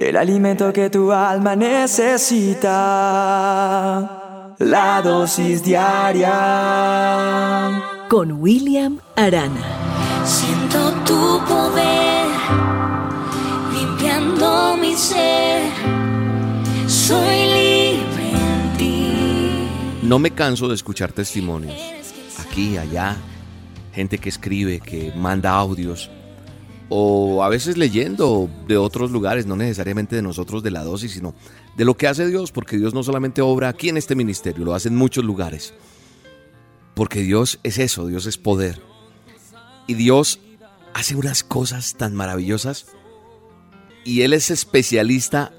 El alimento que tu alma necesita. La dosis diaria. Con William Arana. Siento tu poder limpiando mi ser. Soy libre en ti. No me canso de escuchar testimonios. Aquí, allá. Gente que escribe, que manda audios o a veces leyendo de otros lugares, no necesariamente de nosotros de la dosis, sino de lo que hace Dios, porque Dios no solamente obra aquí en este ministerio, lo hace en muchos lugares. Porque Dios es eso, Dios es poder. Y Dios hace unas cosas tan maravillosas y Él es especialista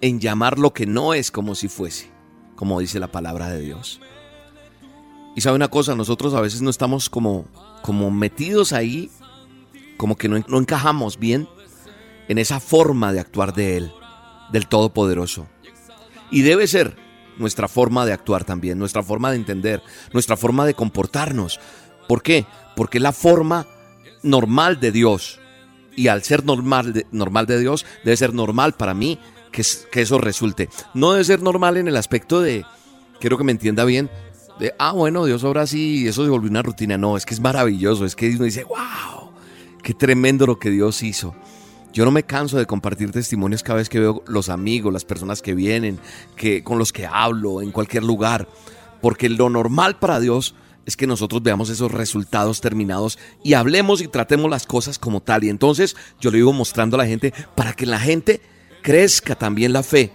en llamar lo que no es como si fuese, como dice la palabra de Dios. Y sabe una cosa, nosotros a veces no estamos como, como metidos ahí como que no, encajamos bien en esa forma de actuar de Él, del Todopoderoso. Y debe ser nuestra forma de actuar también, nuestra forma de entender, nuestra forma de comportarnos. ¿Por qué? Porque la forma normal de Dios. Y al ser normal de, normal de Dios, debe ser normal para mí que, que eso resulte. No debe ser normal en el aspecto de, quiero que me entienda bien, de, ah, bueno, Dios así y eso se volvió una rutina. No, es que es maravilloso, es que uno dice, wow, Qué tremendo lo que Dios hizo. Yo no me canso de compartir testimonios cada vez que veo los amigos, las personas que vienen, que, con los que hablo en cualquier lugar. Porque lo normal para Dios es que nosotros veamos esos resultados terminados y hablemos y tratemos las cosas como tal. Y entonces yo le digo mostrando a la gente para que la gente crezca también la fe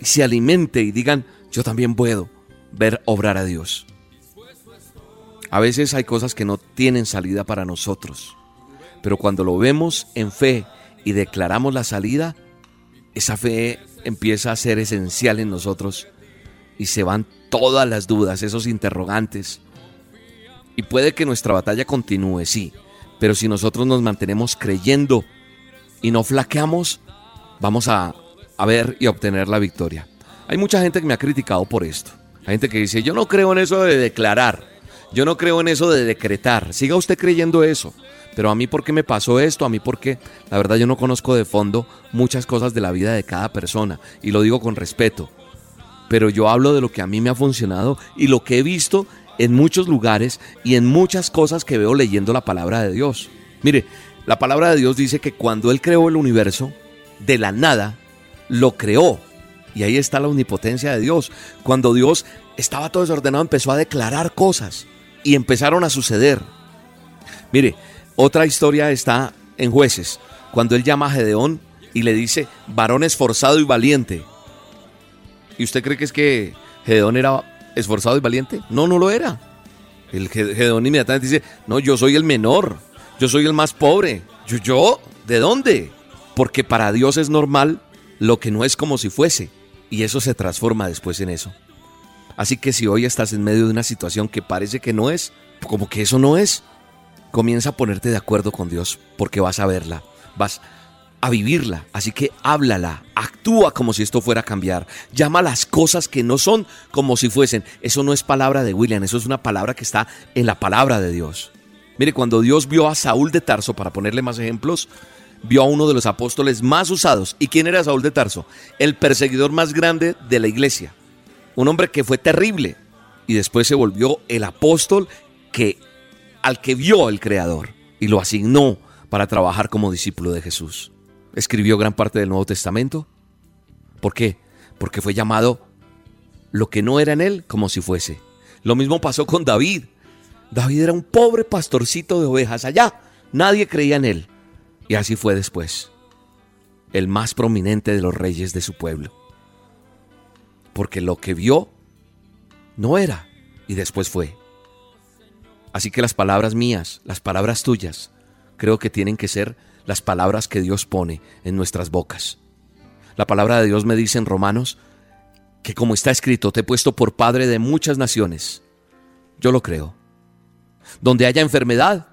y se alimente y digan, yo también puedo ver obrar a Dios. A veces hay cosas que no tienen salida para nosotros. Pero cuando lo vemos en fe y declaramos la salida, esa fe empieza a ser esencial en nosotros y se van todas las dudas, esos interrogantes. Y puede que nuestra batalla continúe, sí, pero si nosotros nos mantenemos creyendo y no flaqueamos, vamos a, a ver y obtener la victoria. Hay mucha gente que me ha criticado por esto. Hay gente que dice, yo no creo en eso de declarar, yo no creo en eso de decretar. Siga usted creyendo eso. Pero a mí, ¿por qué me pasó esto? A mí, ¿por qué? La verdad, yo no conozco de fondo muchas cosas de la vida de cada persona. Y lo digo con respeto. Pero yo hablo de lo que a mí me ha funcionado y lo que he visto en muchos lugares y en muchas cosas que veo leyendo la palabra de Dios. Mire, la palabra de Dios dice que cuando Él creó el universo, de la nada, lo creó. Y ahí está la omnipotencia de Dios. Cuando Dios estaba todo desordenado, empezó a declarar cosas y empezaron a suceder. Mire, otra historia está en jueces, cuando él llama a Gedeón y le dice, varón esforzado y valiente. ¿Y usted cree que es que Gedeón era esforzado y valiente? No, no lo era. El Gedeón inmediatamente dice, no, yo soy el menor, yo soy el más pobre. ¿Yo? yo? ¿De dónde? Porque para Dios es normal lo que no es como si fuese. Y eso se transforma después en eso. Así que si hoy estás en medio de una situación que parece que no es, como que eso no es, comienza a ponerte de acuerdo con Dios porque vas a verla, vas a vivirla. Así que háblala, actúa como si esto fuera a cambiar. Llama las cosas que no son como si fuesen. Eso no es palabra de William, eso es una palabra que está en la palabra de Dios. Mire, cuando Dios vio a Saúl de Tarso, para ponerle más ejemplos, vio a uno de los apóstoles más usados. ¿Y quién era Saúl de Tarso? El perseguidor más grande de la iglesia. Un hombre que fue terrible y después se volvió el apóstol que al que vio el Creador y lo asignó para trabajar como discípulo de Jesús. Escribió gran parte del Nuevo Testamento. ¿Por qué? Porque fue llamado lo que no era en él como si fuese. Lo mismo pasó con David. David era un pobre pastorcito de ovejas allá. Nadie creía en él. Y así fue después. El más prominente de los reyes de su pueblo. Porque lo que vio no era y después fue. Así que las palabras mías, las palabras tuyas, creo que tienen que ser las palabras que Dios pone en nuestras bocas. La palabra de Dios me dice en Romanos que como está escrito, te he puesto por Padre de muchas naciones. Yo lo creo. Donde haya enfermedad,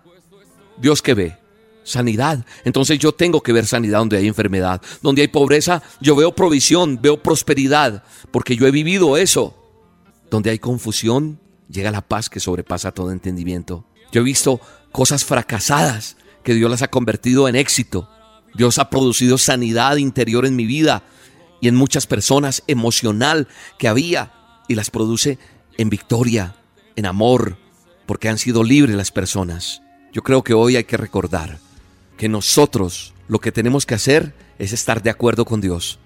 Dios que ve. Sanidad. Entonces yo tengo que ver sanidad donde hay enfermedad. Donde hay pobreza, yo veo provisión, veo prosperidad, porque yo he vivido eso. Donde hay confusión, llega la paz que sobrepasa todo entendimiento. Yo he visto cosas fracasadas que Dios las ha convertido en éxito. Dios ha producido sanidad interior en mi vida y en muchas personas emocional que había y las produce en victoria, en amor, porque han sido libres las personas. Yo creo que hoy hay que recordar que nosotros lo que tenemos que hacer es estar de acuerdo con Dios.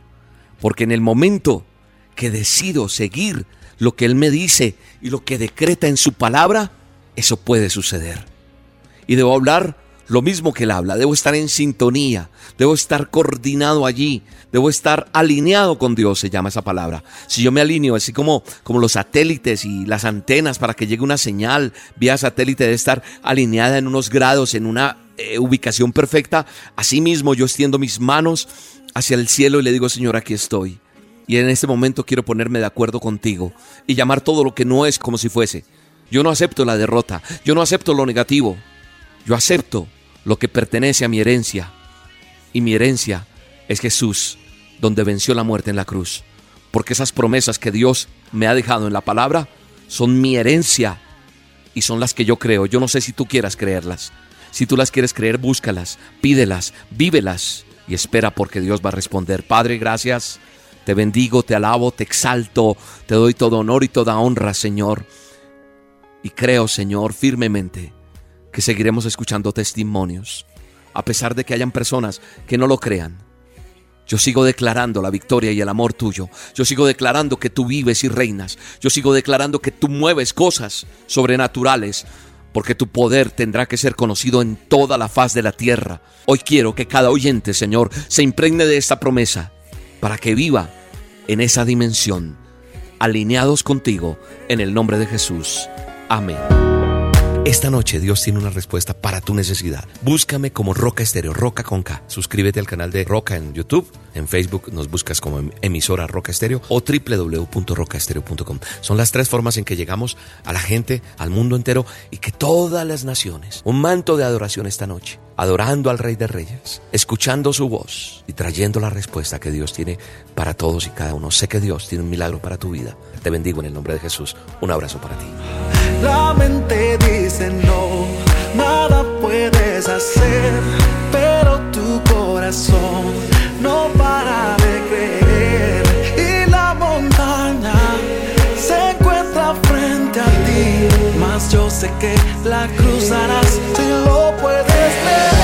Porque en el momento que decido seguir lo que Él me dice y lo que decreta en su palabra, eso puede suceder. Y debo hablar lo mismo que Él habla, debo estar en sintonía, debo estar coordinado allí, debo estar alineado con Dios, se llama esa palabra. Si yo me alineo, así como, como los satélites y las antenas para que llegue una señal vía satélite debe estar alineada en unos grados, en una eh, ubicación perfecta, así mismo yo extiendo mis manos hacia el cielo y le digo, Señor, aquí estoy. Y en este momento quiero ponerme de acuerdo contigo y llamar todo lo que no es como si fuese. Yo no acepto la derrota, yo no acepto lo negativo, yo acepto lo que pertenece a mi herencia. Y mi herencia es Jesús, donde venció la muerte en la cruz. Porque esas promesas que Dios me ha dejado en la palabra son mi herencia y son las que yo creo. Yo no sé si tú quieras creerlas. Si tú las quieres creer, búscalas, pídelas, vívelas y espera porque Dios va a responder. Padre, gracias. Te bendigo, te alabo, te exalto, te doy todo honor y toda honra, Señor. Y creo, Señor, firmemente que seguiremos escuchando testimonios, a pesar de que hayan personas que no lo crean. Yo sigo declarando la victoria y el amor tuyo. Yo sigo declarando que tú vives y reinas. Yo sigo declarando que tú mueves cosas sobrenaturales, porque tu poder tendrá que ser conocido en toda la faz de la tierra. Hoy quiero que cada oyente, Señor, se impregne de esta promesa, para que viva en esa dimensión, alineados contigo, en el nombre de Jesús. Amén. Esta noche Dios tiene una respuesta para tu necesidad. Búscame como Roca Estéreo, Roca con K. Suscríbete al canal de Roca en YouTube. En Facebook nos buscas como em-, emisora Roca Estéreo o www.rocaestereo.com. Son las tres formas en que llegamos a la gente, al mundo entero y que todas las naciones, un manto de adoración esta noche, adorando al Rey de Reyes, escuchando su voz y trayendo la respuesta que Dios tiene para todos y cada uno. Sé que Dios tiene un milagro para tu vida. Te bendigo en el nombre de Jesús. Un abrazo para ti. La mente dice no, nada puedes hacer, pero tu corazón no para de creer. Y la montaña se encuentra frente a ti, mas yo sé que la cruzarás si lo puedes ver.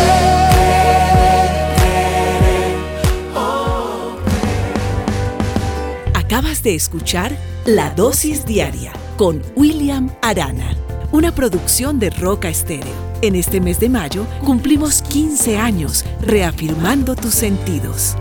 Acabas de escuchar La Dosis Diaria con William Arana, una producción de Roca Estéreo. En este mes de mayo cumplimos 15 años reafirmando tus sentidos.